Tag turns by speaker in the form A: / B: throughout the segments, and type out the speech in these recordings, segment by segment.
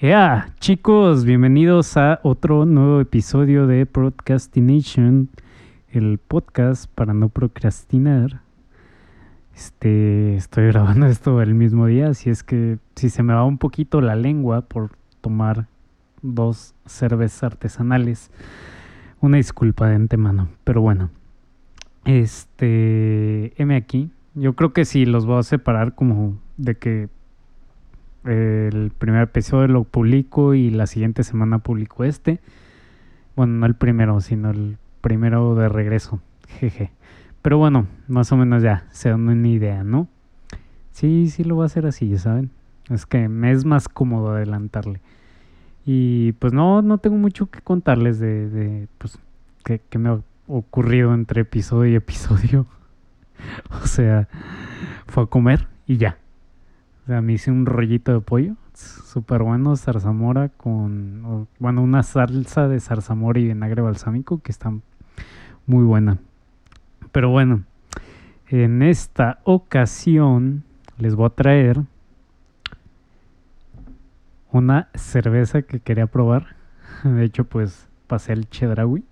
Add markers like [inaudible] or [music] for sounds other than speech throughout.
A: Yeah, chicos, bienvenidos a otro nuevo episodio de Procrastination, el podcast para no procrastinar. Este, estoy [laughs] grabando esto el mismo día, así es que si se me va un poquito la lengua por tomar dos cervezas artesanales, una disculpa de antemano, pero bueno. Este, M aquí. Yo creo que sí los voy a separar como de que el primer episodio lo publico y la siguiente semana publico este. Bueno, no el primero, sino el primero de regreso. Jeje. Pero bueno, más o menos ya se dan una idea, ¿no? Sí, sí lo voy a hacer así, ya saben. Es que me es más cómodo adelantarle. Y pues no, no tengo mucho que contarles de, pues, que me ha ocurrido entre episodio y episodio. [laughs] o sea, fue a comer y ya. Sea, me hice un rollito de pollo, súper bueno, zarzamora con, bueno, una salsa de zarzamora y vinagre balsámico que está muy buena. Pero bueno, en esta ocasión les voy a traer una cerveza que quería probar. [laughs] De hecho, pues pasé el Chedraui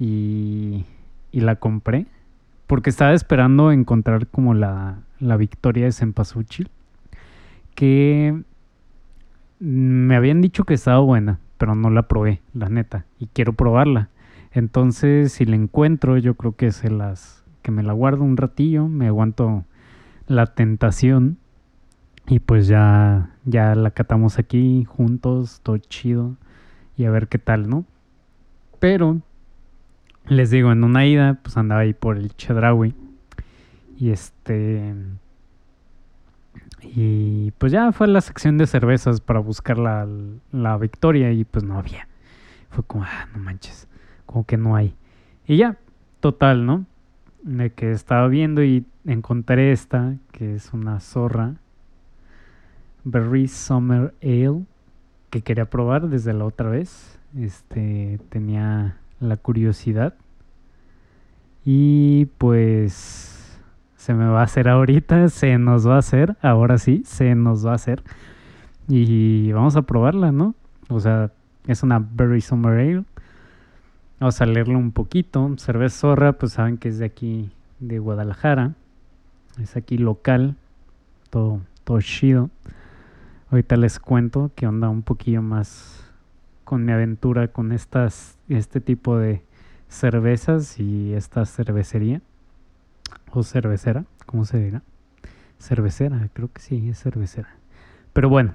A: y, y la compré porque estaba esperando encontrar como la, la victoria de Cempasúchil que me habían dicho que estaba buena, pero no la probé, la neta, y quiero probarla. Entonces, si la encuentro, yo creo que se las que me la guardo un ratillo, me aguanto la tentación y pues ya ya la catamos aquí juntos, todo chido y a ver qué tal, ¿no? Pero les digo, en una ida pues andaba ahí por el Chedraui y este y pues ya fue a la sección de cervezas para buscar la, la victoria y pues no había. Fue como, ah, no manches, como que no hay. Y ya, total, ¿no? De que estaba viendo y encontré esta, que es una zorra. Berry Summer Ale, que quería probar desde la otra vez. Este, tenía la curiosidad. Y pues se me va a hacer ahorita, se nos va a hacer, ahora sí, se nos va a hacer. Y vamos a probarla, ¿no? O sea, es una Berry Summer Ale. Vamos a leerlo un poquito. Cerveza Zorra, pues saben que es de aquí, de Guadalajara. Es aquí local. Todo, todo chido. Ahorita les cuento que onda un poquillo más con mi aventura con estas, este tipo de cervezas y esta cervecería cervecera, ¿cómo se dirá? Cervecera, creo que sí, es cervecera. Pero bueno.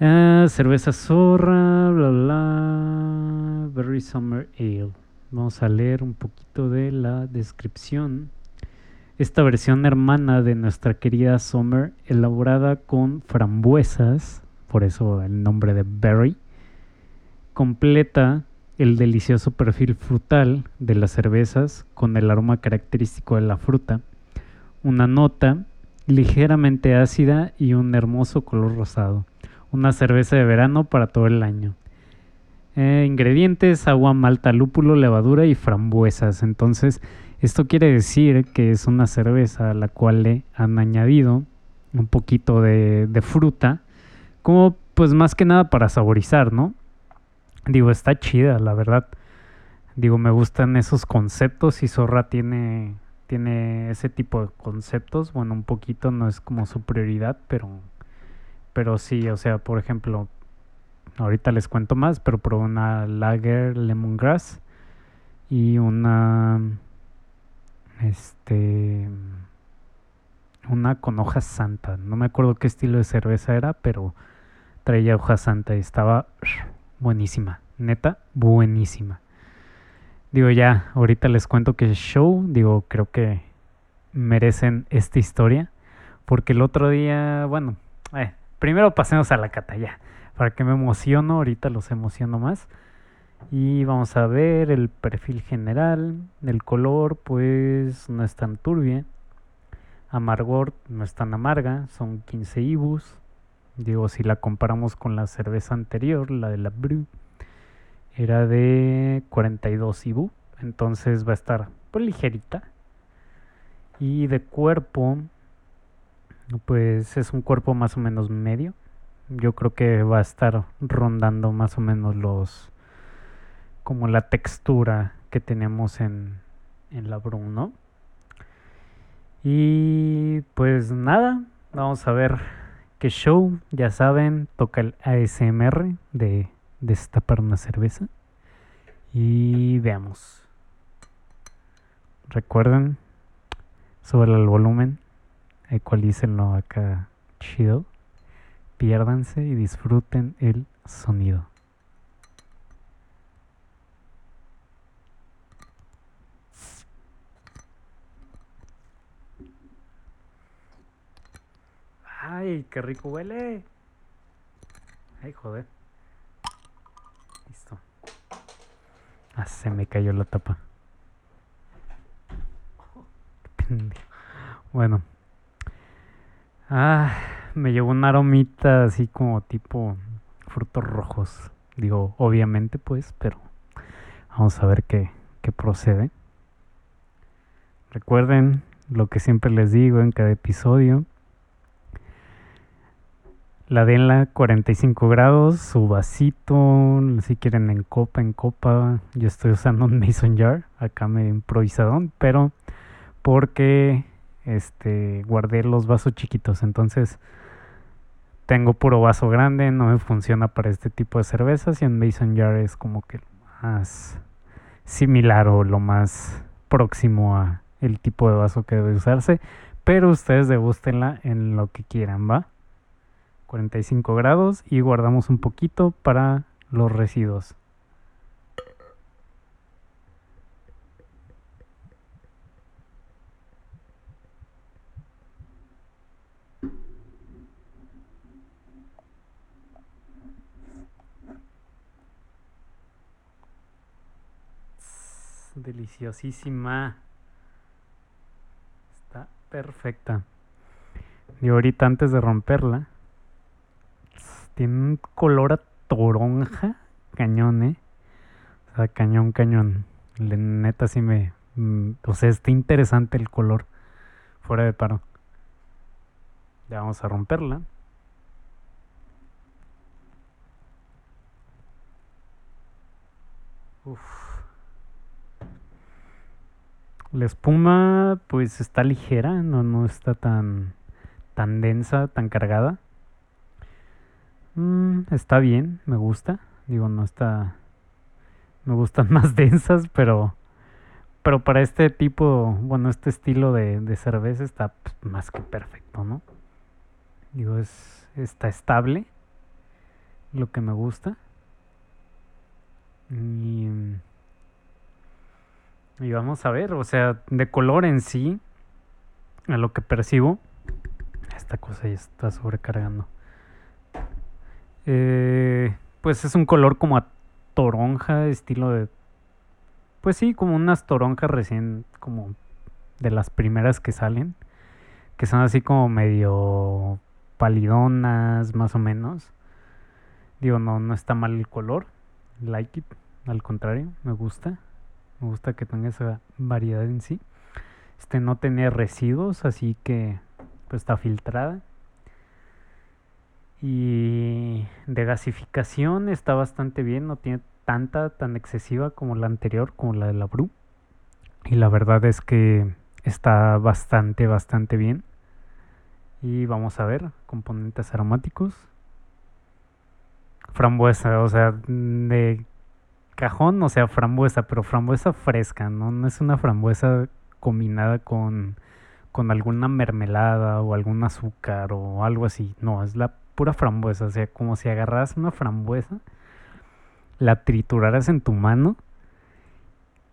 A: Ah, cerveza zorra, bla bla. Berry Summer Ale. Vamos a leer un poquito de la descripción. Esta versión hermana de nuestra querida Summer, elaborada con frambuesas, por eso el nombre de Berry, completa el delicioso perfil frutal de las cervezas con el aroma característico de la fruta, una nota ligeramente ácida y un hermoso color rosado. Una cerveza de verano para todo el año. Eh, ingredientes, agua, malta, lúpulo, levadura y frambuesas. Entonces, esto quiere decir que es una cerveza a la cual le han añadido un poquito de, de fruta, como pues más que nada para saborizar, ¿no? Digo, está chida, la verdad. Digo, me gustan esos conceptos y Zorra tiene, tiene ese tipo de conceptos. Bueno, un poquito no es como su prioridad, pero, pero sí, o sea, por ejemplo, ahorita les cuento más, pero probé una Lager Lemongrass y una, este, una con hoja santa. No me acuerdo qué estilo de cerveza era, pero traía hoja santa y estaba buenísima, neta, buenísima. Digo, ya, ahorita les cuento que show, digo, creo que merecen esta historia, porque el otro día, bueno, eh, primero pasemos a la cata ya, para que me emociono, ahorita los emociono más. Y vamos a ver el perfil general, el color pues no es tan turbia, amargor no es tan amarga, son 15 ibus, Digo, si la comparamos con la cerveza anterior, la de la Brew, era de 42 IBU, entonces va a estar pues ligerita. Y de cuerpo, pues es un cuerpo más o menos medio, yo creo que va a estar rondando más o menos los como la textura que tenemos en, en la Bruno. Y pues nada, vamos a ver qué show. Ya saben, toca el ASMR de destapar una cerveza. Y veamos. Recuerden, sobre el volumen, ecualícenlo acá chido. Piérdanse y disfruten el sonido. Ay, qué rico huele. Ay, joder. Listo. Ah, se me cayó la tapa. Bueno. Ah, me llevó una aromita así como tipo frutos rojos. Digo, obviamente pues, pero vamos a ver qué, qué procede. Recuerden lo que siempre les digo en cada episodio la denla 45 grados, su vasito, si quieren en copa, en copa. Yo estoy usando un mason jar, acá me improvisadón, pero porque este guardé los vasos chiquitos, entonces tengo puro vaso grande, no me funciona para este tipo de cervezas y un mason jar es como que más similar o lo más próximo a el tipo de vaso que debe usarse, pero ustedes degustenla en lo que quieran, ¿va? 45 grados y guardamos un poquito para los residuos. deliciosísima. Está perfecta. Y ahorita antes de romperla, tiene un color a toronja, cañón, ¿eh? O sea, cañón, cañón. Le, neta sí me... Mm, o sea, está interesante el color. Fuera de paro. Ya vamos a romperla. Uf. La espuma pues está ligera, no, no está tan, tan densa, tan cargada. Mm, está bien, me gusta. Digo, no está. Me gustan [laughs] más densas, pero. Pero para este tipo, bueno, este estilo de, cerveza está pues, más que perfecto, ¿no? Digo, es, está estable. Lo que me gusta. Y, y vamos a ver, o sea, de color en sí, a lo que percibo, esta cosa ya está sobrecargando. Eh, pues es un color como a toronja, estilo de... Pues sí, como unas toronjas recién, como de las primeras que salen, que son así como medio palidonas, más o menos. Digo, no, no está mal el color, like it, al contrario, me gusta. Me gusta que tenga esa variedad en sí. Este no tiene residuos, así que pues está filtrada. Y de gasificación está bastante bien, no tiene tanta, tan excesiva como la anterior, como la de la Bru. Y la verdad es que está bastante, bastante bien. Y vamos a ver, componentes aromáticos. Frambuesa, o sea, de cajón, o sea, frambuesa, pero frambuesa fresca, ¿no? No es una frambuesa combinada con, con alguna mermelada o algún azúcar o algo así. No, es la pura frambuesa, o sea, como si agarras una frambuesa, la trituraras en tu mano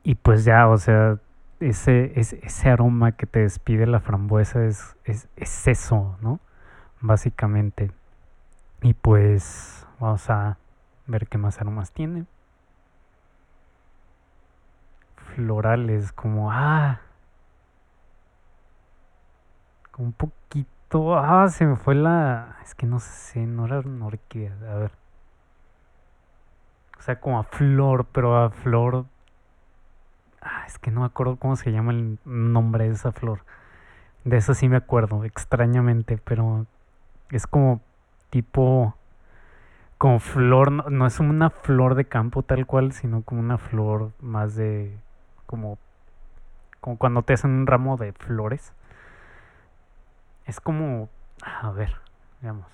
A: y pues ya, o sea, ese, ese, aroma que te despide la frambuesa es, es, es eso, ¿no? Básicamente. Y pues vamos a ver qué más aromas tiene. Florales, como, ah, un poquito Ah, se me fue la. Es que no sé, no era una orquídea. A ver. O sea, como a flor, pero a flor. Ah, es que no me acuerdo cómo se llama el nombre de esa flor. De esa sí me acuerdo, extrañamente, pero es como tipo como flor, no, no es una flor de campo tal cual, sino como una flor más de, como, como cuando te hacen un ramo de flores. Es como, a ver, veamos.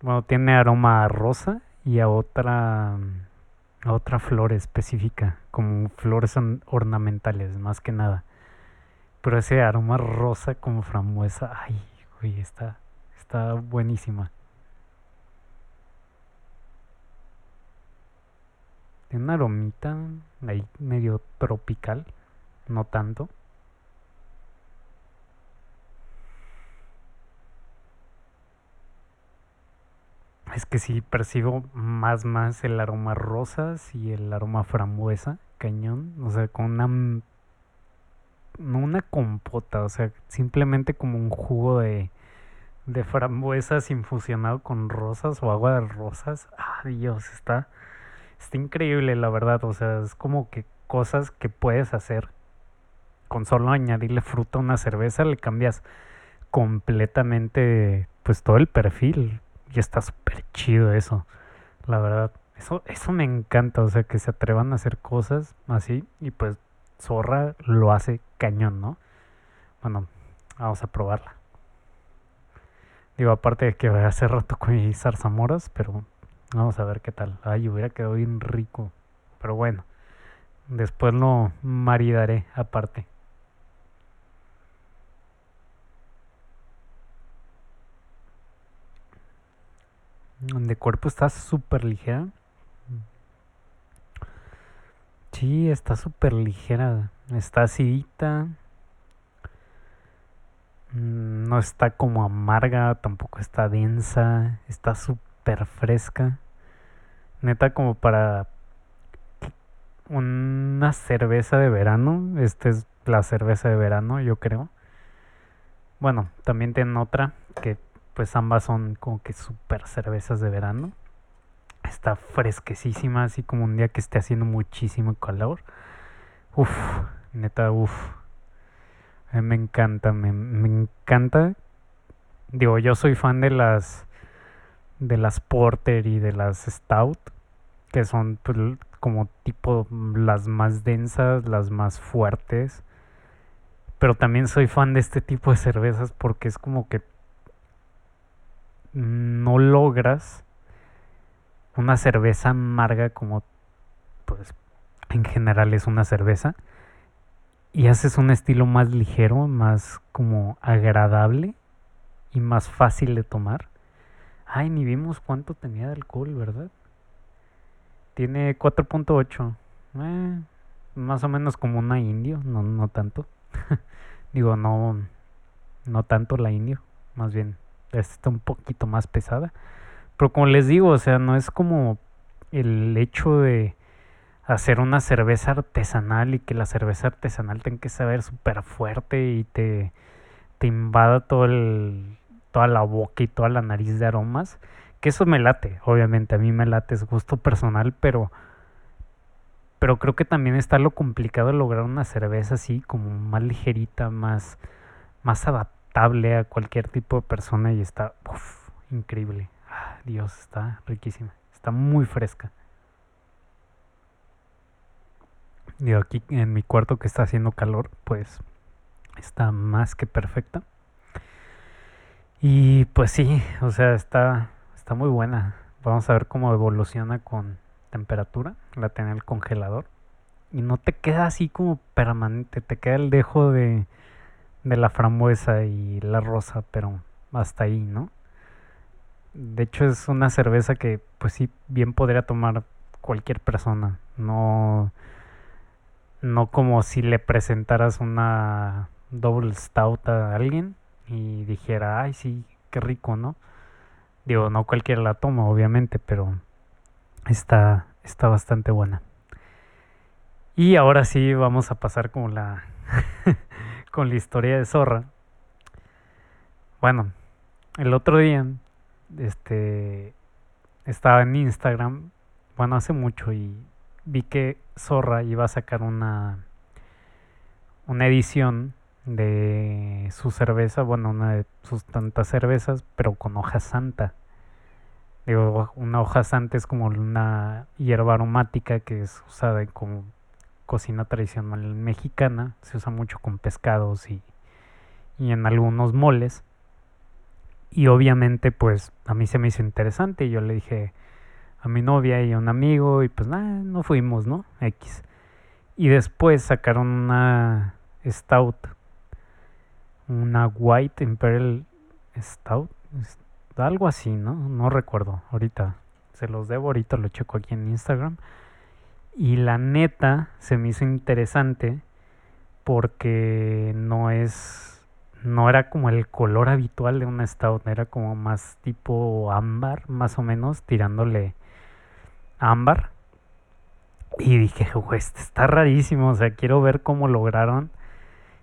A: Bueno, tiene aroma a rosa y a otra a otra flor específica, como flores ornamentales, más que nada. Pero ese aroma rosa como frambuesa, ay, güey, está, está buenísima. Tiene una aromita ahí medio tropical, no tanto. Es que sí percibo más más el aroma rosas y el aroma frambuesa, cañón, o sea, con una no una compota, o sea, simplemente como un jugo de de frambuesas infusionado con rosas o agua de rosas. Ah, Dios, está está increíble, la verdad, o sea, es como que cosas que puedes hacer con solo añadirle fruta a una cerveza le cambias completamente pues todo el perfil y está súper chido eso, la verdad. Eso, eso me encanta, o sea, que se atrevan a hacer cosas así y pues Zorra lo hace cañón, ¿no? Bueno, vamos a probarla. Digo, aparte de que hace rato con zarzamoras, pero vamos a ver qué tal. Ay, hubiera quedado bien rico. Pero bueno, después lo maridaré aparte. De cuerpo está súper ligera. Sí, está súper ligera. Está acidita. Mm, no está como amarga, tampoco está densa. Está súper fresca. Neta como para una cerveza de verano. Esta es la cerveza de verano, yo creo. Bueno, también tienen otra que pues ambas son como que super cervezas de verano. Está fresquecísima, así como un día que esté haciendo muchísimo calor. Uf, neta, uf. me encanta, me, me, encanta. Digo, yo soy fan de las de las Porter y de las Stout, que son pues, como tipo las más densas, las más fuertes. Pero también soy fan de este tipo de cervezas porque es como que no logras una cerveza amarga como pues en general es una cerveza y haces un estilo más ligero, más como agradable y más fácil de tomar. Ay, ni vimos cuánto tenía de alcohol, ¿verdad? Tiene 4.8. Eh, más o menos como una indio, no, no tanto. [laughs] Digo, no, no tanto la indio, más bien está un poquito más pesada. Pero como les digo, o sea, no es como el hecho de hacer una cerveza artesanal y que la cerveza artesanal tenga que saber súper fuerte y te, te invada todo el, toda la boca y toda la nariz de aromas. Que eso me late, obviamente, a mí me late, es gusto personal, pero, pero creo que también está lo complicado de lograr una cerveza así, como más ligerita, más, más adaptada a cualquier tipo de persona y está increíble. Ah, Dios, está riquísima. Está muy fresca. Digo, aquí en mi cuarto que está haciendo calor, pues está más que perfecta. Y pues sí, o sea, está, está muy buena. Vamos a ver cómo evoluciona con temperatura. La tiene el congelador. Y no te queda así como permanente, te queda el dejo de, de la frambuesa y la rosa, pero hasta ahí, ¿no? De hecho es una cerveza que pues sí bien podría tomar cualquier persona, no no como si le presentaras una double stout a alguien y dijera, "Ay, sí, qué rico", ¿no? Digo, no cualquiera la toma, obviamente, pero está está bastante buena. Y ahora sí vamos a pasar con la [laughs] con la historia de Zorra. Bueno, el otro día, este, estaba en Instagram, bueno, hace mucho y vi que Zorra iba a sacar una, una edición de su cerveza, bueno, una de sus tantas cervezas, pero con hoja santa. Digo, una hoja santa es como una hierba aromática que es usada como cocina tradicional mexicana. Se usa mucho con pescados y, y en algunos moles. Y obviamente pues a mí se me hizo interesante y yo le dije a mi novia y a un amigo y pues nada, no fuimos, ¿no? X. Y después sacaron una stout, una White Imperial Stout, algo así, ¿no? No recuerdo, ahorita se los debo, ahorita lo checo aquí en Instagram. Y la neta se me hizo interesante porque no es no era como el color habitual de una stout, era como más tipo ámbar, más o menos, tirándole ámbar. Y dije, güey, este está rarísimo, o sea, quiero ver cómo lograron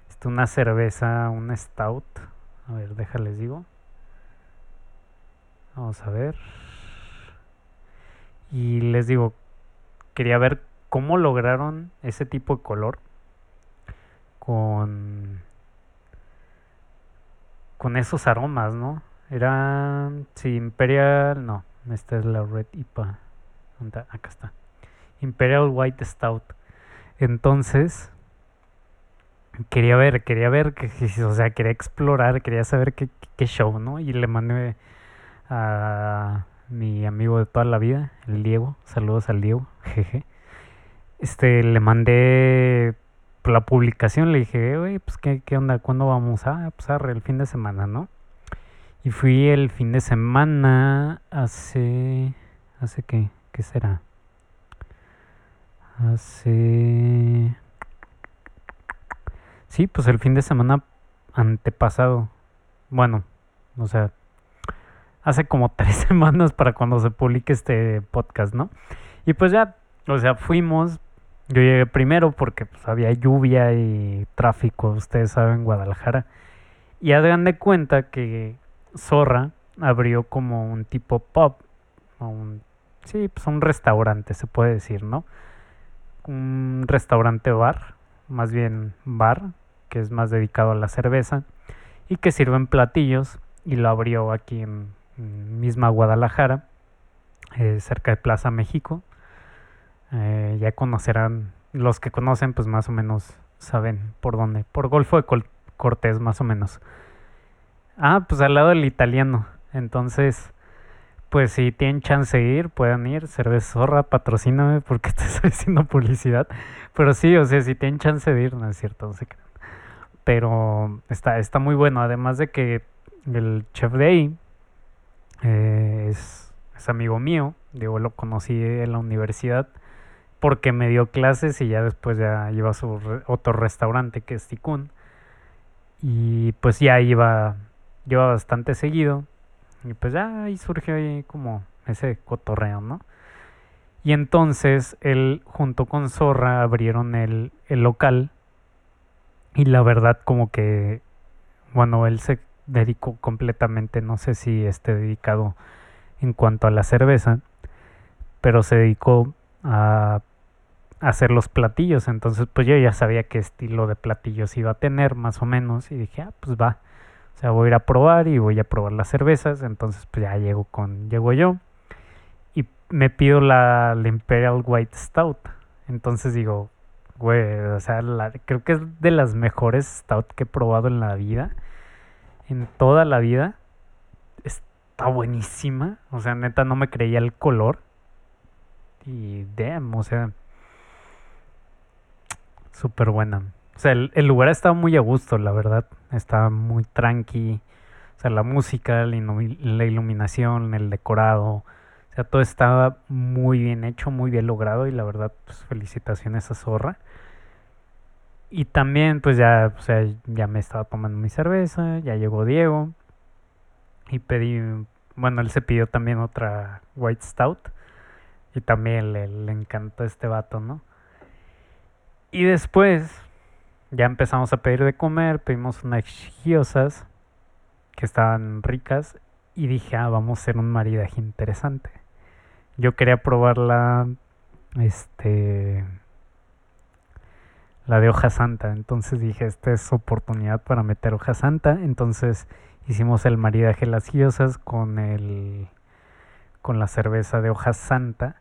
A: esto una cerveza, una stout. A ver, déjales digo. Vamos a ver. Y les digo, quería ver cómo lograron ese tipo de color con con esos aromas, ¿no? Era, sí, Imperial, no, esta es la Red IPA. Acá está. Imperial White Stout. Entonces, quería ver, quería ver, o sea, quería explorar, quería saber qué, qué show, ¿no? Y le mandé a mi amigo de toda la vida, el Diego. Saludos al Diego, jeje. Este, le mandé la publicación, le dije, güey, pues ¿qué, qué onda, ¿cuándo vamos? Ah, pues arre, el fin de semana, ¿no? Y fui el fin de semana hace... ¿Hace qué? ¿Qué será? Hace... Sí, pues el fin de semana antepasado. Bueno, o sea, hace como [laughs] tres semanas para cuando se publique este podcast, ¿no? Y pues ya, o sea, fuimos, yo llegué primero porque pues, había lluvia y tráfico, ustedes saben, Guadalajara. Y hagan de cuenta que Zorra abrió como un tipo pub, un, sí, pues un restaurante, se puede decir, ¿no? Un restaurante bar, más bien bar, que es más dedicado a la cerveza y que sirven platillos y lo abrió aquí en, misma Guadalajara, eh, cerca de Plaza México. Eh, ya conocerán, los que conocen pues más o menos saben por dónde, por Golfo de Cortés más o menos. Ah, pues al lado del italiano. Entonces, pues si tienen chance de ir, puedan ir. Cerveza Zorra, patrocíname porque [laughs] te estoy haciendo publicidad. Pero sí, o sea, si tienen chance de ir, no es cierto, no sé qué. Pero está, está muy bueno. Además de que el chef de ahí eh, es, es amigo mío. Digo, lo conocí en la universidad porque me dio clases y ya después ya iba a su otro restaurante que es Ticún. Y pues ya iba, iba bastante seguido. Y pues ya ahí surgió ahí como ese cotorreo, ¿no? Y entonces él junto con Zorra abrieron el, el local. Y la verdad como que, bueno, él se dedicó completamente, no sé si esté dedicado en cuanto a la cerveza, pero se dedicó a hacer los platillos. Entonces, pues yo ya sabía qué estilo de platillos iba a tener, más o menos, y dije, ah, pues va. O sea, voy a ir a probar y voy a probar las cervezas. Entonces, pues ya llego con, llego yo y me pido la, Imperial White Stout. Entonces digo, güey, o sea, creo que es de las mejores stout que he probado en la vida. En toda la vida. Está buenísima. O sea, neta, no me creía el color. Y damn, o sea, súper buena. O sea, el, lugar estaba muy a gusto, la verdad. Estaba muy tranqui. O sea, la música, la, iluminación, el decorado. O sea, todo estaba muy bien hecho, muy bien logrado. Y la verdad, pues felicitaciones a Zorra. Y también, pues ya, o sea, ya me estaba tomando mi cerveza. Ya llegó Diego. Y pedí, bueno, él se pidió también otra White Stout. Y también le, le encantó este vato, ¿no? Y después ya empezamos a pedir de comer, pedimos unas giosas que estaban ricas y dije, ah, vamos a hacer un maridaje interesante. Yo quería probar la, este, la de hoja santa, entonces dije, esta es oportunidad para meter hoja santa, entonces hicimos el maridaje las giosas con el, con la cerveza de hoja santa.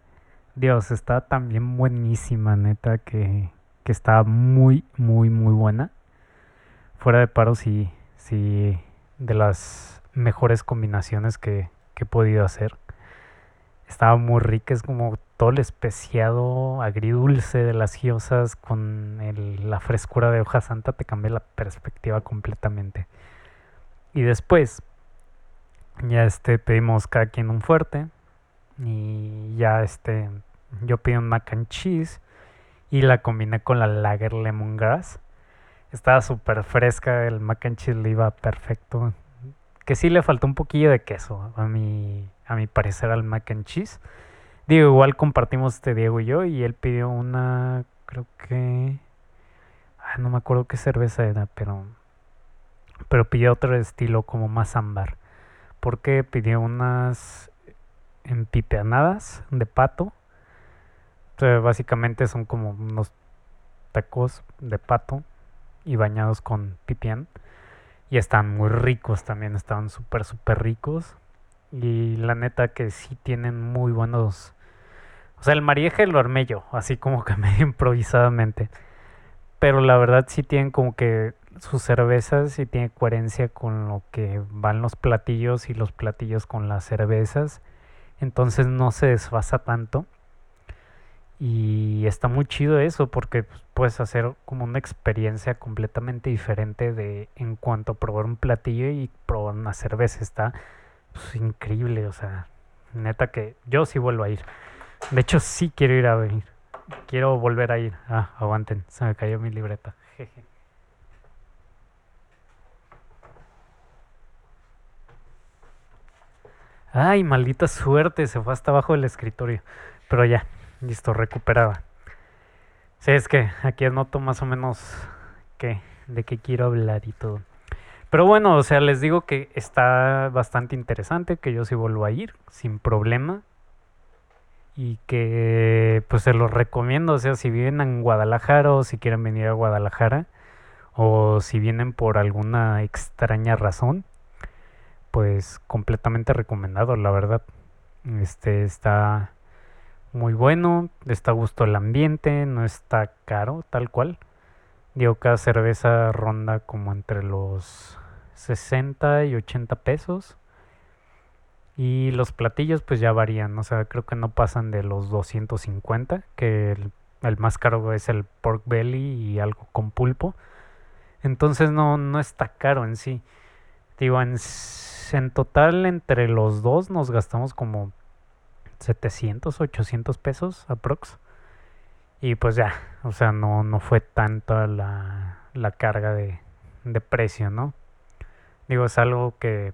A: Dios, está también buenísima, neta, que, que está muy, muy, muy buena. Fuera de paro, sí, sí, de las mejores combinaciones que, que he podido hacer. Estaba muy rica, es como todo el especiado agridulce de las giosas con la frescura de hoja santa te cambia la perspectiva completamente. Y después, ya este, pedimos cada quien un fuerte y ya este, yo pedí un mac and cheese y la combiné con la lager lemongrass. Estaba súper fresca, el mac and cheese le iba perfecto. Que sí le faltó un poquillo de queso a mi, a mi parecer al mac and cheese. Digo, igual compartimos este Diego y yo y él pidió una, creo que... Ah, no me acuerdo qué cerveza era, pero... Pero pidió otro estilo como más ámbar. Porque pidió unas empipeanadas de pato. Básicamente son como unos tacos de pato y bañados con pipián. Y están muy ricos también, estaban súper, súper ricos. Y la neta que sí tienen muy buenos o sea, el marieje lo armé yo, así como que [laughs] medio improvisadamente. Pero la verdad sí tienen como que sus cervezas sí tiene coherencia con lo que van los platillos y los platillos con las cervezas. Entonces no se desfasa tanto. Y está muy chido eso porque pues, puedes hacer como una experiencia completamente diferente de en cuanto a probar un platillo y probar una cerveza. Está pues, increíble, o sea, neta que yo sí vuelvo a ir. De hecho, sí quiero ir a venir. Quiero volver a ir. Ah, aguanten, se me cayó mi libreta. Ay, maldita suerte, se fue hasta abajo del escritorio. Pero ya, listo, recuperada. Sí, es que aquí anoto más o menos qué, de qué quiero hablar y todo. Pero bueno, o sea, les digo que está bastante interesante, que yo sí vuelvo a ir, sin problema y que pues se los recomiendo, o sea, si viven en Guadalajara o si quieren venir a Guadalajara o si vienen por alguna extraña razón, pues completamente recomendado, la verdad. Este está muy bueno, está a gusto el ambiente, no está caro, tal cual. Digo, cada cerveza ronda como entre los 60 y 80 pesos. Y los platillos pues ya varían, o sea, creo que no pasan de los 250, que el, más caro es el pork belly y algo con pulpo. Entonces no, no está caro en sí. Digo, en, en total entre los dos nos gastamos como 700, 800 pesos aprox. Y pues ya, o sea, no, no fue tanta la, la carga de, de precio, ¿no? Digo, es algo que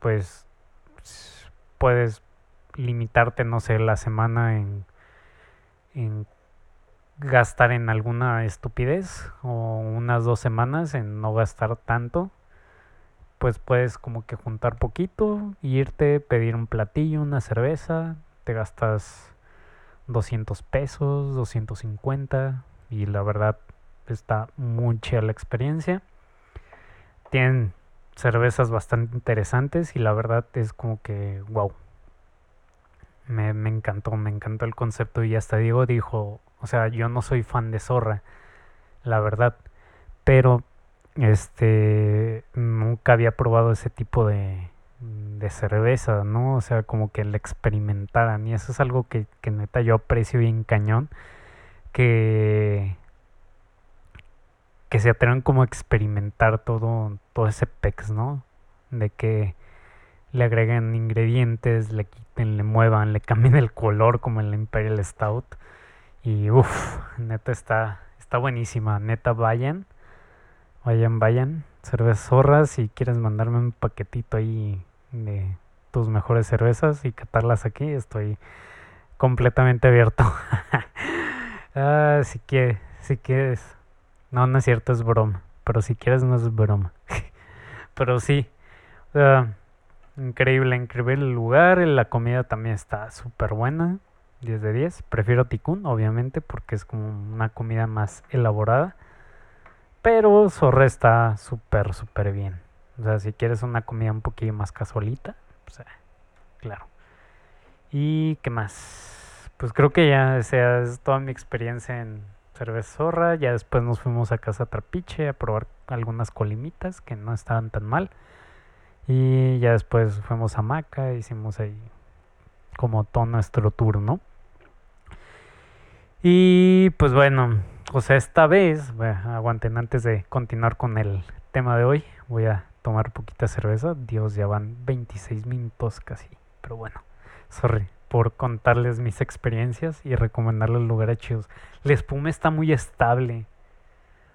A: pues puedes limitarte, no sé, la semana en, en gastar en alguna estupidez o unas dos semanas en no gastar tanto pues puedes como que juntar poquito, irte, pedir un platillo, una cerveza, te gastas 200 pesos, 250 y la verdad está muy chida la experiencia. Tienen cervezas bastante interesantes y la verdad es como que, wow. Me, me encantó, me encantó el concepto y hasta Diego dijo, o sea, yo no soy fan de Zorra, la verdad, pero este nunca había probado ese tipo de, de cerveza, ¿no? O sea, como que la experimentaran y eso es algo que, que neta yo aprecio bien cañón, que que se atrevan como a experimentar todo, todo ese pex, ¿no? De que le agreguen ingredientes, le quiten, le muevan, le cambien el color como en la Imperial Stout. Y uff, neta está, está buenísima. Neta, vayan, vayan, vayan. Cervezas zorras, si quieres mandarme un paquetito ahí de tus mejores cervezas y catarlas aquí, estoy completamente abierto. [laughs] ah, si quieres, si quieres no, no es cierto, es broma. Pero si quieres, no es broma. [laughs] Pero sí. increíble, increíble el lugar. La comida también está súper buena. 10 de 10. Prefiero Tikun, obviamente, porque es como una comida más elaborada. Pero Zorra está súper, súper bien. O sea, si quieres una comida un poquillo más casualita, pues, claro. ¿Y qué más? Pues creo que ya, sea, es toda mi experiencia en cerveza zorra. Ya después nos fuimos a casa Trapiche a probar algunas colimitas que no estaban tan mal. Y ya después fuimos a Maca, hicimos ahí como todo nuestro tour, ¿no? Y pues bueno, o sea, esta vez, aguanten antes de continuar con el tema de hoy, voy a tomar poquita cerveza. Dios, ya van 26 minutos casi, pero bueno, sorry por contarles mis experiencias y recomendarles lugares chidos. La espuma está muy estable.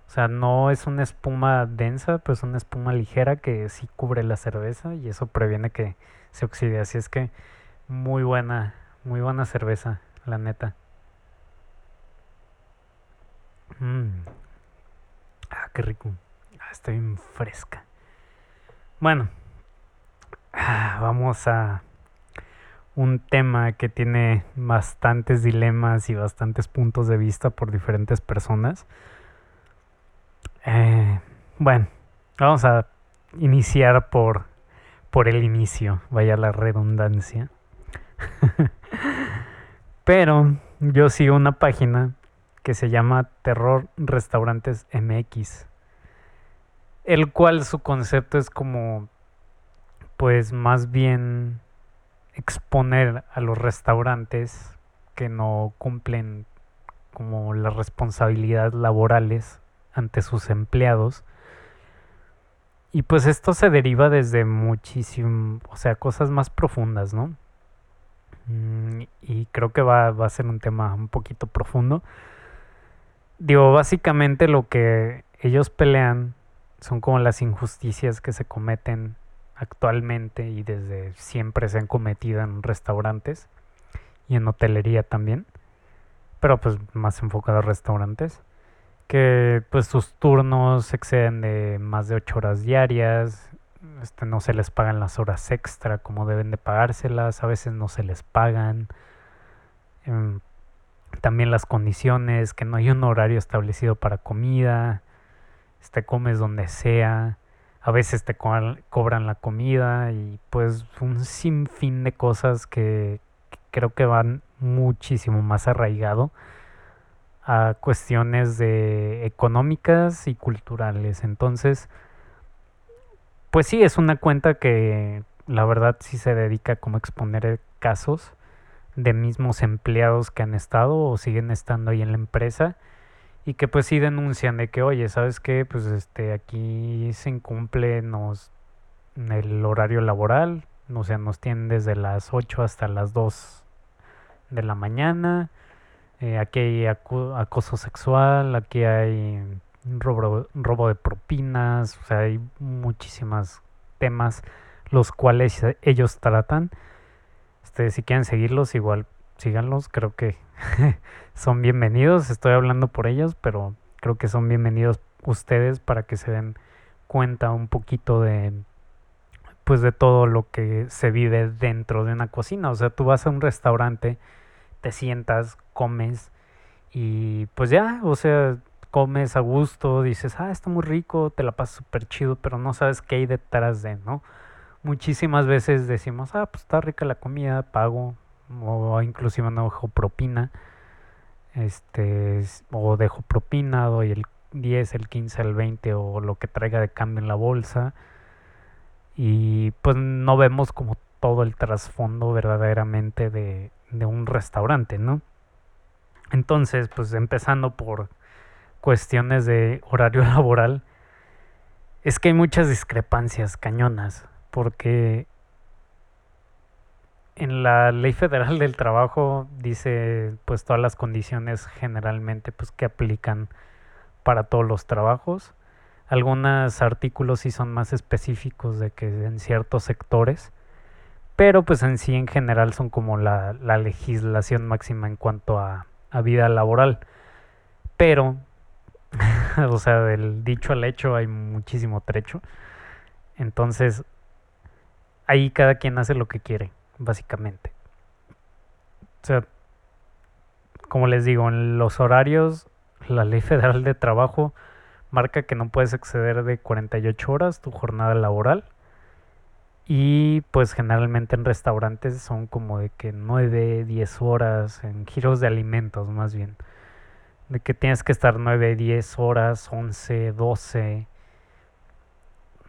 A: O sea, no es una espuma densa, pero es una espuma ligera que sí cubre la cerveza y eso previene que se oxide. Así es que muy buena, muy buena cerveza, la neta. Mmm. Ah, qué rico. Ah, está fresca. Bueno, ah, vamos a un tema que tiene bastantes dilemas y bastantes puntos de vista por diferentes personas. Eh, bueno, vamos a iniciar por, por el inicio, vaya la redundancia. [laughs] Pero yo sigo una página que se llama Terror Restaurantes MX, el cual su concepto es como, pues más bien exponer a los restaurantes que no cumplen como las responsabilidades laborales ante sus empleados. Y pues esto se deriva desde muchísimo, o sea, cosas más profundas, ¿no? Mm, y creo que va, va, a ser un tema un poquito profundo. Digo, básicamente lo que ellos pelean son como las injusticias que se cometen actualmente y desde siempre se han cometido en restaurantes y en hotelería también, pero pues más enfocado a restaurantes, que pues sus turnos exceden de más de 8 horas diarias, este, no se les pagan las horas extra como deben de pagárselas, a veces no se les pagan. Em, también las condiciones, que no hay un horario establecido para comida, este comes donde sea a veces te cobran la comida y pues un sinfín de cosas que, creo que van muchísimo más arraigado a cuestiones de económicas y culturales. Entonces, pues sí, es una cuenta que la verdad sí se dedica como a exponer casos de mismos empleados que han estado o siguen estando ahí en la empresa y que pues sí denuncian de que, oye, ¿sabes qué? Pues este, aquí se incumple nos, el horario laboral, o sea, nos tienen desde las 8 hasta las 2 de la mañana, eh, aquí hay acoso sexual, aquí hay robo, robo de propinas, o sea, hay muchísimos temas los cuales ellos tratan. Este, si quieren seguirlos, igual síganlos, creo que [laughs] son bienvenidos, estoy hablando por ellos, pero creo que son bienvenidos ustedes para que se den cuenta un poquito de pues de todo lo que se vive dentro de una cocina, o sea, tú vas a un restaurante, te sientas, comes y pues ya, o sea, comes a gusto, dices, ah, está muy rico, te la pasas súper chido, pero no sabes qué hay detrás de, ¿no? Muchísimas veces decimos, ah, pues está rica la comida, pago, o inclusive no dejo propina, este, o dejo propina, doy el 10, el 15, el 20 o lo que traiga de cambio en la bolsa y pues no vemos como todo el trasfondo verdaderamente de, de un restaurante, ¿no? Entonces, pues empezando por cuestiones de horario [laughs] laboral, es que hay muchas discrepancias cañonas, porque en la Ley Federal del Trabajo dice pues todas las condiciones generalmente pues que aplican para todos los trabajos. Algunos artículos sí son más específicos de que en ciertos sectores, pero pues en sí en general son como la, legislación máxima en cuanto a, vida laboral. Pero, [laughs] o sea, del dicho al hecho hay muchísimo trecho. Entonces, ahí cada quien hace lo que quiere básicamente. O sea, como les digo, en los horarios, la ley federal de trabajo marca que no puedes exceder de 48 horas tu jornada laboral. Y pues generalmente en restaurantes son como de que 9, 10 horas, en giros de alimentos más bien. De que tienes que estar 9, 10 horas, 11, 12.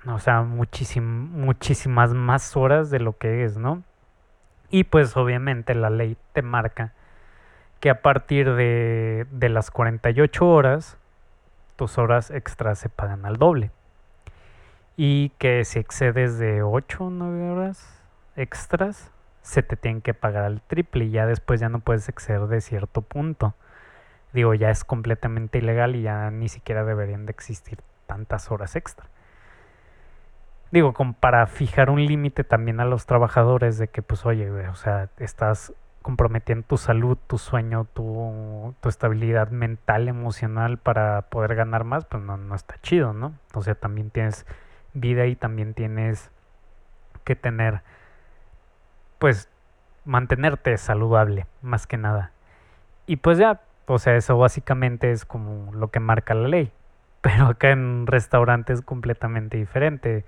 A: O sea, muchísimas más horas de lo que es, ¿no? Y pues obviamente la ley te marca que a partir de, de las 48 horas, tus horas extras se pagan al doble y que si excedes de 8 o 9 horas extras, se te tienen que pagar al triple y ya después ya no puedes exceder de cierto punto. Digo, ya es completamente ilegal y ya ni siquiera deberían de existir tantas horas extra. Digo, como para fijar un límite también a los trabajadores de que pues oye, o sea, estás comprometiendo tu salud, tu sueño, tu, tu, estabilidad mental, emocional para poder ganar más, pues no, no está chido, ¿no? O sea, también tienes vida y también tienes que tener, pues, mantenerte saludable, más que nada. Y pues ya, o sea, eso básicamente es como lo que marca la ley. [laughs] Pero acá en restaurantes es completamente diferente.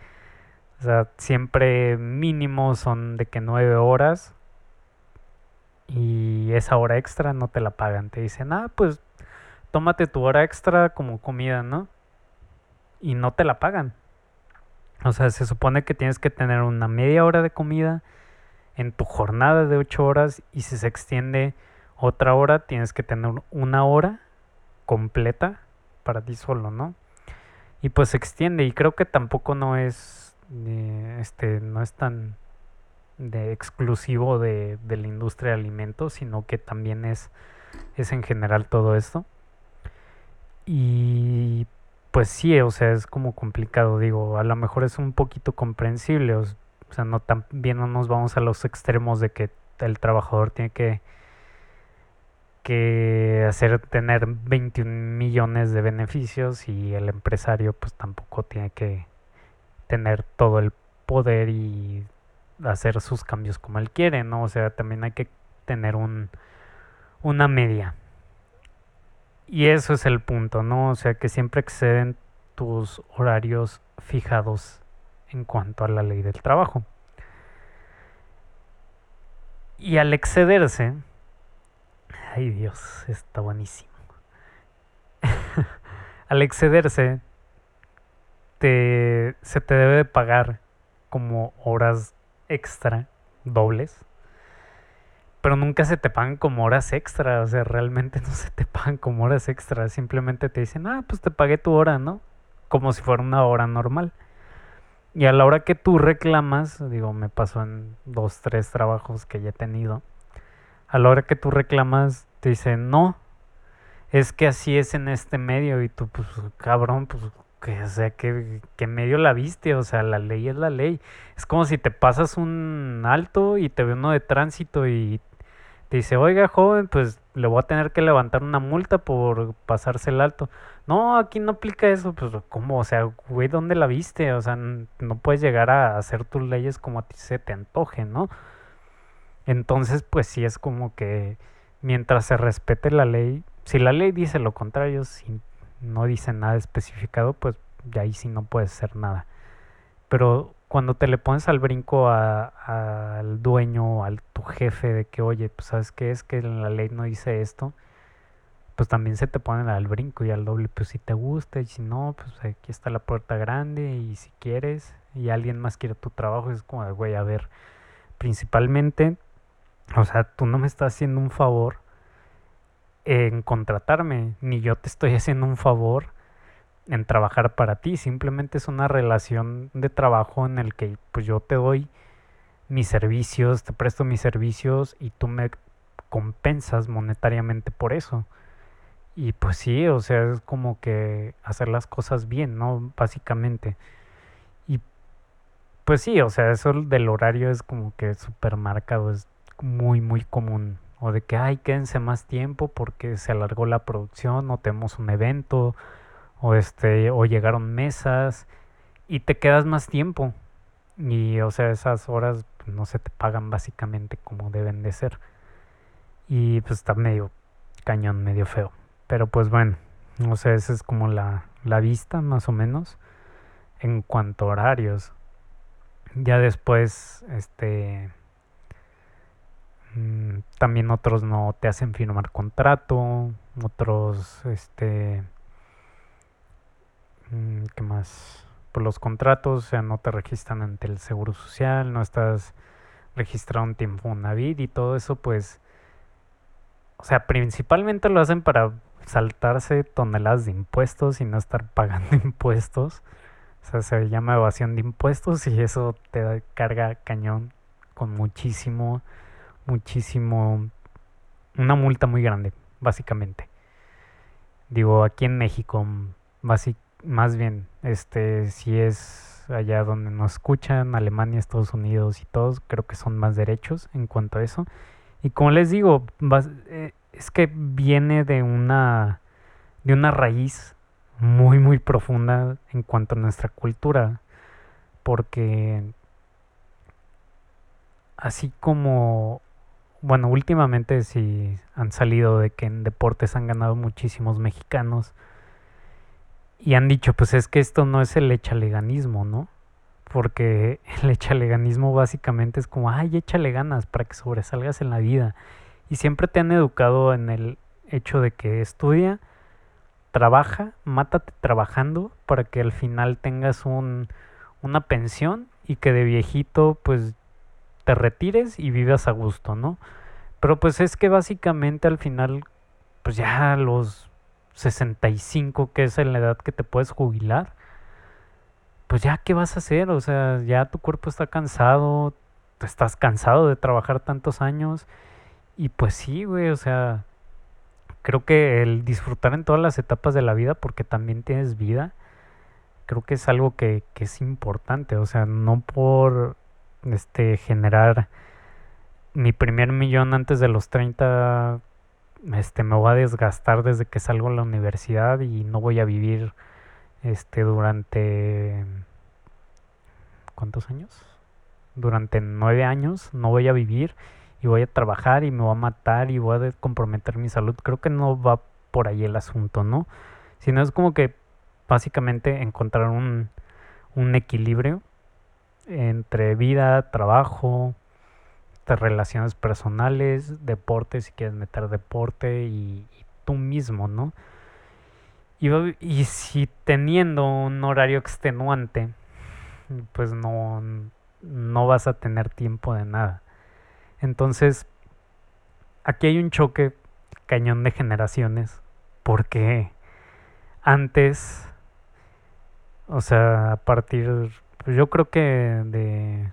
A: O sea, siempre mínimo son de que nueve horas y esa hora extra no te la pagan. Te dicen, ah, pues tómate tu hora extra como comida, ¿no? Y no te la pagan. O sea, se supone que tienes que tener una media hora de comida en tu jornada de 8 horas y si se extiende otra hora, tienes que tener una hora completa para ti solo, ¿no? Y pues se extiende y creo que tampoco no es este no es tan de exclusivo de, de, la industria de alimentos, sino que también es, es en general todo esto. Y pues sí, o sea, es como complicado, digo, a lo mejor es un poquito comprensible, o, sea, no tan bien no nos vamos a los extremos de que el trabajador tiene que que hacer tener 21 millones de beneficios y el empresario pues tampoco tiene que tener todo el poder y hacer sus cambios como él quiere, ¿no? O sea, también hay que tener un una media. Y eso es el punto, ¿no? O sea, que siempre exceden tus horarios fijados en cuanto a la ley del trabajo. Y al excederse, ay Dios, está buenísimo. [laughs] al excederse, te, se te debe pagar como horas extra dobles pero nunca se te pagan como horas extra, o sea, realmente [laughs] no se te pagan como horas extra, simplemente te dicen, ah, pues te pagué tu hora, ¿no? Como si fuera una hora normal. Y a la hora que tú reclamas, digo, me pasó en dos, tres trabajos que ya he tenido, a la hora que tú reclamas, te dicen, no, es que así es en este medio, y tú, pues, cabrón, pues, que, o sea, ¿qué, ¿qué, medio la viste? O sea, la ley es la ley. Es como si te pasas un alto y te ve uno de tránsito y te dice, oiga joven, pues le voy a tener que levantar una multa por pasarse el alto. No, aquí no aplica eso, pues ¿cómo? O sea, güey, ¿dónde la viste? O sea, no puedes llegar a hacer tus leyes como a ti se te antoje, ¿no? Entonces, pues sí es como que mientras se respete la ley, si la ley dice lo contrario, si no dice nada especificado, pues de ahí sí no puedes hacer nada. Pero cuando te le pones al brinco al dueño, al tu jefe, de que, oye, pues sabes qué es que la ley no dice esto, pues también se te ponen al brinco y al doble, pues si te gusta y si no, pues aquí está la puerta grande y si quieres y alguien más quiere tu trabajo, es como güey, a ver, principalmente, o sea, tú no me estás haciendo un favor en contratarme, ni yo te estoy haciendo un favor en trabajar para ti, simplemente es una relación de trabajo en el que pues yo te doy mis servicios, te presto mis servicios y tú me compensas monetariamente por eso. Y pues sí, o sea, es como que hacer las cosas bien, ¿no? Básicamente. Y pues sí, o sea, eso del horario es como que súper marcado, es muy, muy común. O de que, ay, quédense más tiempo porque se alargó la producción o tenemos un evento o este o llegaron mesas y te quedas más tiempo. Y o sea esas horas pues, no se te pagan básicamente como deben de ser. Y pues está medio cañón medio feo. Pero pues bueno no sé esa es como la, la vista más o menos en cuanto a horarios. Ya después, este, también otros no te hacen firmar contrato, otros, este, mm, ¿qué más? Por los contratos, o sea, no te registran ante el Seguro Social, no estás registrado en tiempo Navid y todo eso, pues, o sea, principalmente lo hacen para saltarse toneladas de impuestos y no estar [laughs] pagando impuestos. O sea, se llama evasión de impuestos y eso te carga cañón con muchísimo, muchísimo, una multa muy grande, básicamente. Digo, aquí en México, más bien, este, si es allá donde nos escuchan, Alemania, Estados Unidos y todos, creo que son más derechos en cuanto a eso. Y como les digo, eh, es que viene de una, de una raíz muy, muy profunda en cuanto a nuestra cultura, porque así como, bueno, últimamente sí han salido de que en deportes han ganado muchísimos mexicanos y han dicho, pues es que esto no es el echaleganismo, ¿no? Porque [laughs] el echaleganismo básicamente es como, ay, échale ganas para que sobresalgas en la vida. Y siempre te han educado en el hecho de que estudia, trabaja, mátate trabajando para que al final tengas un, una pensión y que de viejito pues te retires y vivas a gusto, ¿no? Pero pues es que básicamente al final pues ya a los 65 que es la edad que te puedes jubilar, pues ya qué vas a hacer, o sea, ya tu cuerpo está cansado, estás cansado de trabajar tantos años y pues sí, güey, o sea, creo que el disfrutar en todas las etapas de la vida, porque también tienes vida, creo que es algo que, que es importante, o sea, no por este generar mi primer millón antes de los 30 este me voy a desgastar desde que salgo a la universidad y no voy a vivir este durante ¿cuántos años? Durante nueve años no voy a vivir y voy a trabajar y me voy a matar y voy a comprometer mi salud. Creo que no va por ahí el asunto, ¿no? Sino es como que básicamente encontrar un, un equilibrio entre vida, trabajo, relaciones personales, deporte, si quieres meter deporte y, tú mismo, ¿no? Y, y, si teniendo un horario extenuante, pues no, no vas a tener tiempo de nada. Entonces, aquí hay un choque cañón de generaciones, porque antes, o sea, a partir, pues yo creo que de,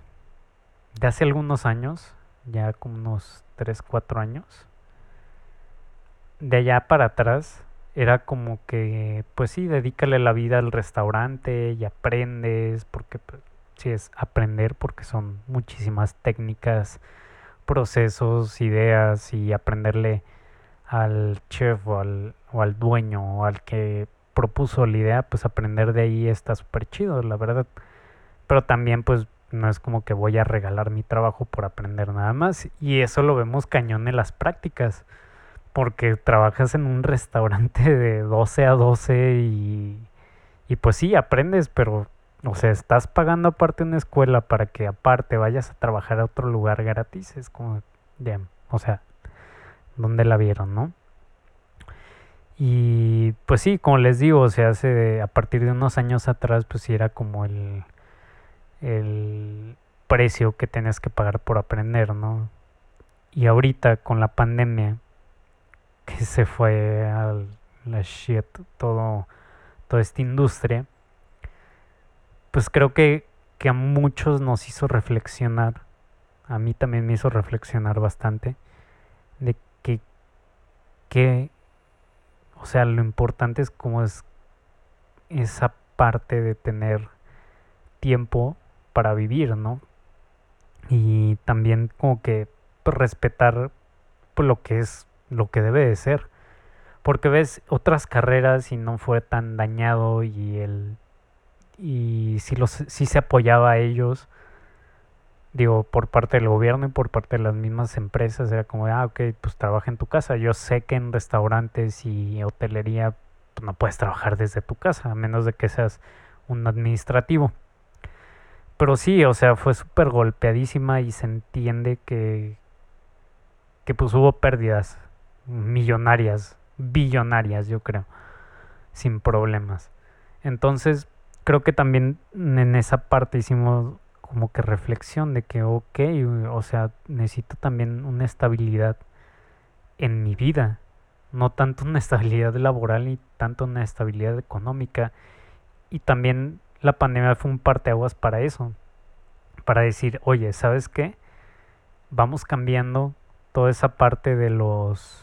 A: hace algunos años, ya como unos 3, 4 años, de allá para atrás, era como que, pues sí, dedícale la vida al restaurante y aprendes, porque pues, sí es aprender, porque son muchísimas técnicas procesos, ideas y aprenderle al chef o al, o al dueño o al que propuso la idea, pues aprender de ahí está súper chido, la verdad. Pero también pues no es como que voy a regalar mi trabajo por aprender nada más. Y eso lo vemos cañón en las prácticas. Porque trabajas en un restaurante [laughs] de 12 a 12 y, y pues sí, aprendes, pero o sea, estás pagando aparte una escuela para que aparte vayas a trabajar a otro lugar gratis. Es como, ya, o sea, ¿dónde la vieron, no? Y pues sí, como les digo, o sea, hace a partir de unos años atrás, pues sí era como el, el precio que tenías que pagar por aprender, ¿no? Y ahorita con la pandemia, que [laughs] se fue a la shit todo, toda esta industria, pues creo que, que a muchos nos hizo reflexionar, a mí también me hizo reflexionar bastante, de que, que o sea, lo importante es como es esa parte de tener tiempo para vivir, ¿no? Y también como que respetar lo que es lo que debe de ser. Porque ves otras carreras y no fue tan dañado y el y si, los, si se apoyaba a ellos, digo, por parte del gobierno y por parte de las mismas empresas, era como, ah, ok, pues trabaja en tu casa. Yo sé que en restaurantes y hotelería pues, no puedes trabajar desde tu casa, a menos de que seas un administrativo. Pero sí, o sea, fue súper golpeadísima y se entiende que, que pues hubo pérdidas millonarias, billonarias, yo creo, sin problemas. Entonces, creo que también en esa parte hicimos como que reflexión de que, ok, o sea, necesito también una estabilidad en mi vida, no tanto una estabilidad laboral ni tanto una estabilidad económica. Y también la pandemia fue un parteaguas para eso, para decir, oye, ¿sabes qué? Vamos cambiando toda esa parte de los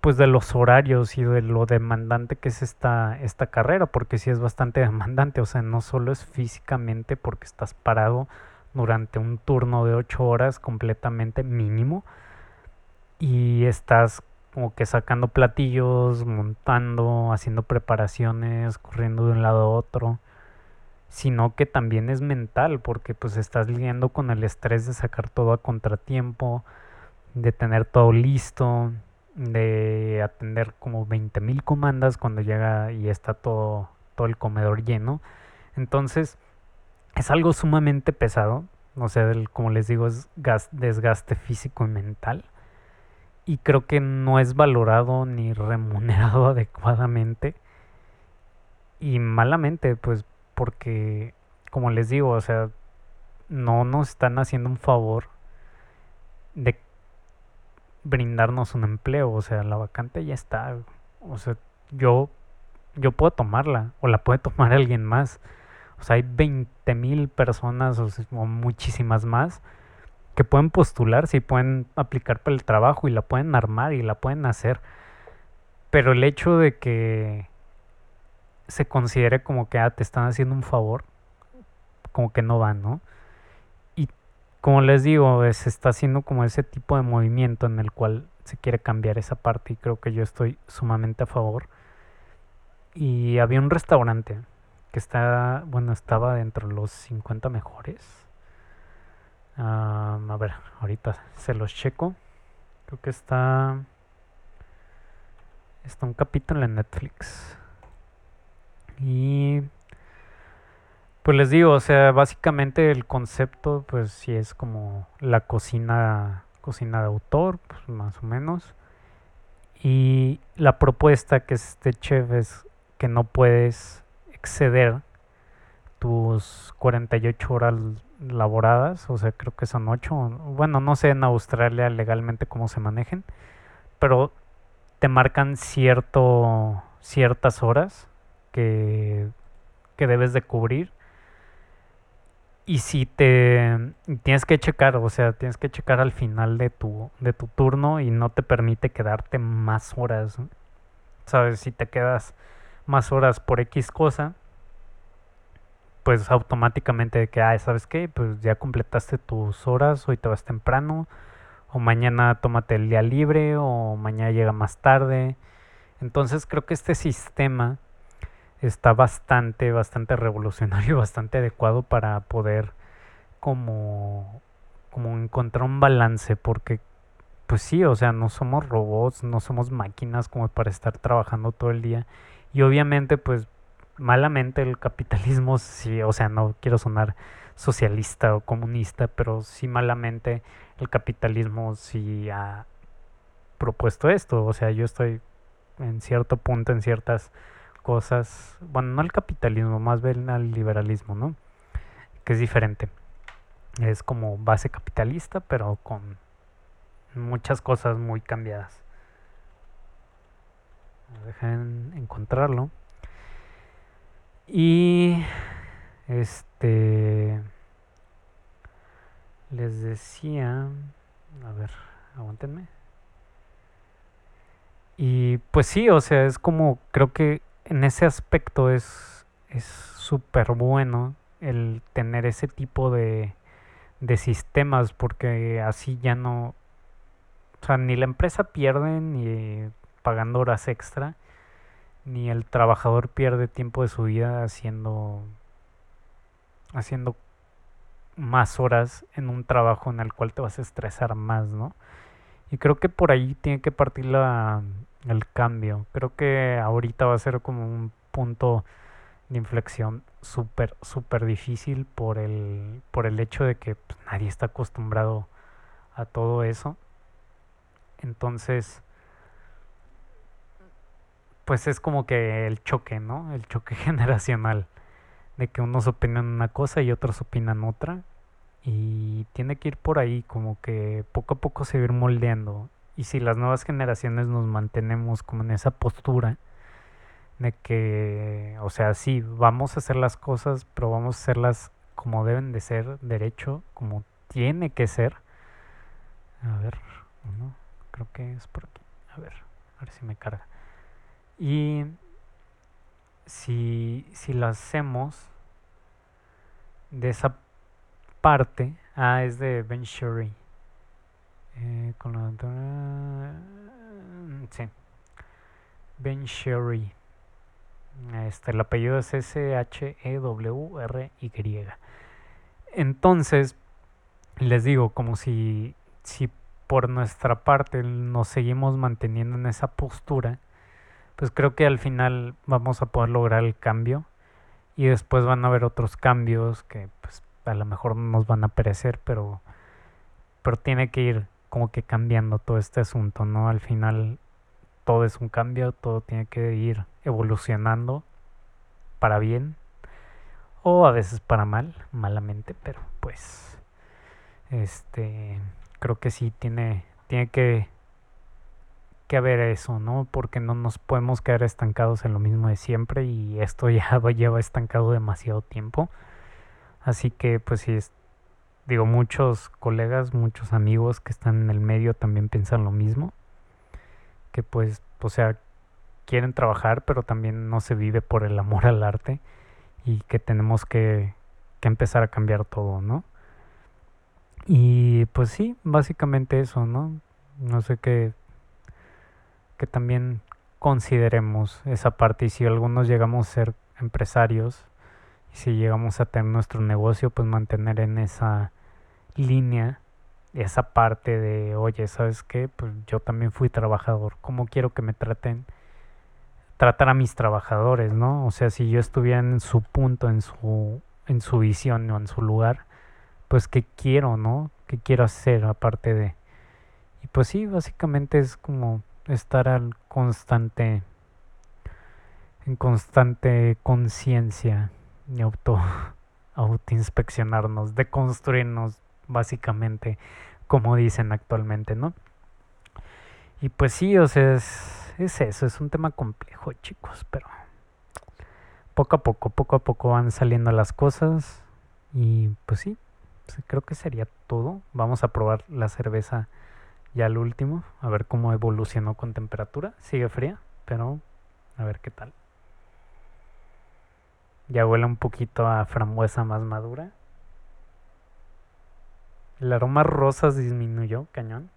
A: pues de los horarios y de lo demandante que es esta, esta carrera, porque sí es bastante [laughs] demandante, o sea, no solo es físicamente porque estás parado durante un turno de ocho horas completamente mínimo y estás como que sacando platillos, montando, haciendo preparaciones, corriendo de un lado a otro, sino que también es mental, porque pues estás lidiando con el estrés de sacar todo a contratiempo, de tener todo listo, de atender como 20.000 comandas cuando llega y está todo, todo el comedor lleno. Entonces, es algo sumamente pesado. O sea, como les digo, es desgaste físico y mental y creo que no es valorado ni remunerado [laughs] adecuadamente. Y malamente pues porque como les digo o sea no nos están haciendo un favor de brindarnos un empleo o sea la vacante ya está o sea yo yo puedo tomarla o la puede [laughs] tomar alguien más. O sea hay 20 mil personas o, o muchísimas más que pueden postular, si pueden aplicar para el trabajo y la pueden armar y la pueden hacer. Pero el hecho de que se considere como que ah, te están haciendo un favor, como que no va, ¿no? Y como les digo, se está haciendo como ese tipo de movimiento en el cual se quiere cambiar esa parte y creo que yo estoy sumamente a favor. Y había un restaurante que está, bueno, estaba dentro de los 50 mejores a ver, ahorita se los checo. Creo que está. Está un capítulo en Netflix. Y. Pues les digo, o sea, básicamente el concepto, pues sí es como la cocina, cocina de autor, pues más o menos. Y la propuesta que es este chef es que no puedes exceder tus 48 horas laboradas, o sea, creo que son 8. Bueno, no sé en Australia legalmente cómo se manejen, pero te marcan cierto, ciertas horas que, que debes de cubrir. Y si te tienes que checar, o sea, tienes que checar al final de tu, de tu turno y no te permite quedarte más horas. ¿Sabes? Si te quedas más horas por X cosa, pues automáticamente que, ah, ¿sabes qué? Pues ya completaste tus horas, hoy te vas temprano, o mañana tómate el día libre, o mañana llega más tarde. Entonces creo que este sistema está bastante, bastante revolucionario, bastante adecuado para poder como, como encontrar un balance, porque pues sí, o sea, no somos robots, no somos máquinas como para estar trabajando todo el día. Y obviamente pues malamente el capitalismo, [laughs] sí, o sea, no quiero sonar socialista o comunista, pero sí malamente el capitalismo sí ha propuesto esto. O sea, yo estoy en cierto punto en ciertas cosas, bueno, no el capitalismo, más bien al liberalismo, ¿no? Que es diferente. Es como base capitalista, pero con muchas cosas muy cambiadas. Dejen encontrarlo. Y este les decía, a ver, aguántenme. Y pues sí, o sea, es como creo que en ese aspecto es es súper bueno el tener ese tipo de de sistemas porque así ya no o sea, ni la empresa pierde ni pagando horas extra ni el trabajador pierde tiempo de su vida haciendo haciendo más horas en un trabajo en el cual te vas a estresar más, ¿no? Y creo que por ahí tiene que partir la, el cambio. Creo que ahorita va a ser como un punto de inflexión súper, súper difícil por el, por el hecho de que pues, nadie está acostumbrado a todo eso. Entonces, pues es como que el choque, ¿no? El choque [laughs] generacional. De que unos opinan una cosa y otros opinan otra. Y tiene que ir por ahí, como que poco a poco se ir moldeando. Y si las nuevas generaciones nos mantenemos como en esa postura, de que, o sea, sí, vamos a hacer las cosas, pero vamos a hacerlas como deben de ser, derecho, como tiene que ser. A ver, uno, creo que es por aquí. A ver, a ver si me carga. Y si, si lo hacemos de esa parte, ah, es de Ben Shuri. Eh, con la sí. Ben Sherry. Este, el apellido es S-H-E-W-R-Y. Entonces, les digo, como si, si por nuestra parte nos seguimos manteniendo en esa postura, pues creo que al final vamos a poder lograr el cambio y después van a haber otros cambios que pues a lo mejor nos van a perecer, pero, pero tiene que ir como que cambiando todo este asunto, ¿no? Al final todo es un cambio, todo tiene que ir evolucionando para bien o a veces para mal, malamente, pero pues este creo que sí tiene tiene que que haber eso, ¿no? Porque no nos podemos quedar estancados en lo mismo de siempre y esto [laughs] ya lleva estancado demasiado tiempo. Así que pues sí, digo, muchos colegas, muchos amigos que están en el medio también piensan lo mismo. Que pues, o sea, quieren trabajar, pero también no se vive por el amor al arte y que tenemos que, que empezar a cambiar todo, ¿no? Y pues sí, básicamente eso, ¿no? No sé qué, que también consideremos esa parte y si algunos llegamos a ser empresarios y si llegamos a tener nuestro negocio, pues mantener en esa línea esa parte de, oye, ¿sabes qué? Pues yo también fui trabajador, ¿cómo quiero que me traten? Tratar a mis trabajadores, ¿no? O sea, si yo estuviera en su punto, en su, en su visión o en su lugar, pues qué quiero, ¿no? ¿Qué quiero hacer aparte de... Y pues sí, básicamente es como estar al constante, en constante conciencia y auto, [laughs] autoinspeccionarnos, deconstruirnos básicamente, como dicen actualmente, ¿no? Y pues sí, o sea, es, es eso, es un tema complejo, chicos, pero poco a poco, poco a poco van saliendo las cosas y pues sí, pues creo que sería todo. Vamos a probar la cerveza ya al último, a ver cómo evolucionó con temperatura. Sigue fría, pero a ver qué tal. Ya huele un poquito a frambuesa más madura. El aroma rosas disminuyó, cañón.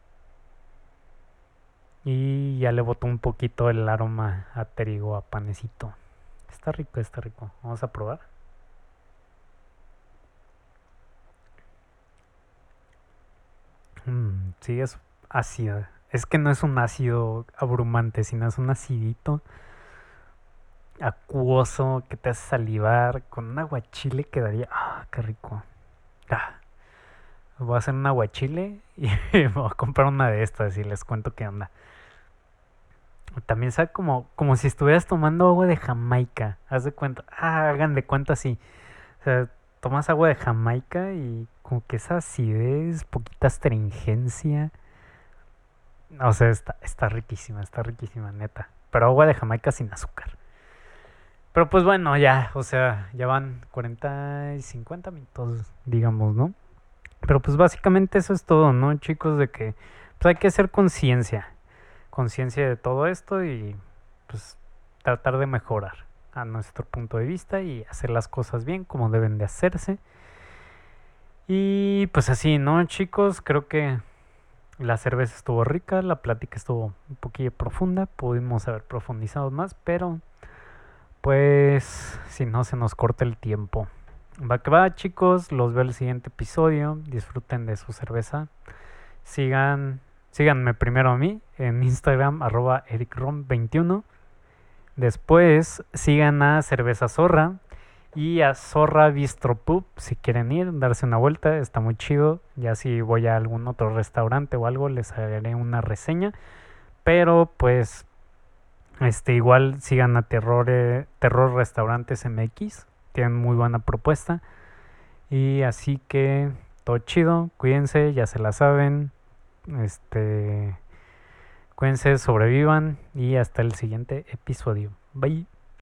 A: Y ya le botó un poquito el aroma a trigo, a panecito. Está rico, está rico. Vamos a probar. Mm, sí, es Es que no es un ácido abrumante, sino es un acidito acuoso que te hace salivar. Con un aguachile quedaría. ¡Ah, qué rico! Ah. Voy a hacer un aguachile y [laughs] voy a comprar una de estas y les cuento qué onda. También sabe como, como si estuvieras tomando agua de Jamaica. Haz de cuenta. Ah, hagan de cuenta así. O sea, tomas agua de Jamaica y como que esa acidez, poquita astringencia. O sea, está, está riquísima, está riquísima, neta. Pero agua de Jamaica sin azúcar. Pero pues bueno, ya, o sea, ya van 40 y 50 minutos, digamos, ¿no? Pero pues básicamente eso es todo, ¿no, chicos? De que pues hay que hacer conciencia, conciencia de todo esto y pues tratar de mejorar a nuestro punto de vista y hacer las cosas bien como deben de hacerse. Y pues así, ¿no, chicos? Creo que la cerveza estuvo rica, la plática estuvo un poquillo profunda, pudimos haber profundizado más, pero pues si no se nos corta el tiempo. Va que va, chicos, los veo el siguiente episodio, disfruten de su cerveza. Sigan, síganme primero a mí en Instagram arroba ericrom21. Después sigan a Cerveza Zorra y a Zorra Bistro Pub si quieren ir, darse una vuelta, está muy chido. Ya si voy a algún otro restaurante o algo les haré una reseña. Pero pues este igual sigan a Terror, eh, Terror Restaurantes MX, tienen muy buena propuesta. Y así que todo chido, cuídense, ya se la saben. Este cuídense, sobrevivan y hasta el siguiente episodio. Bye.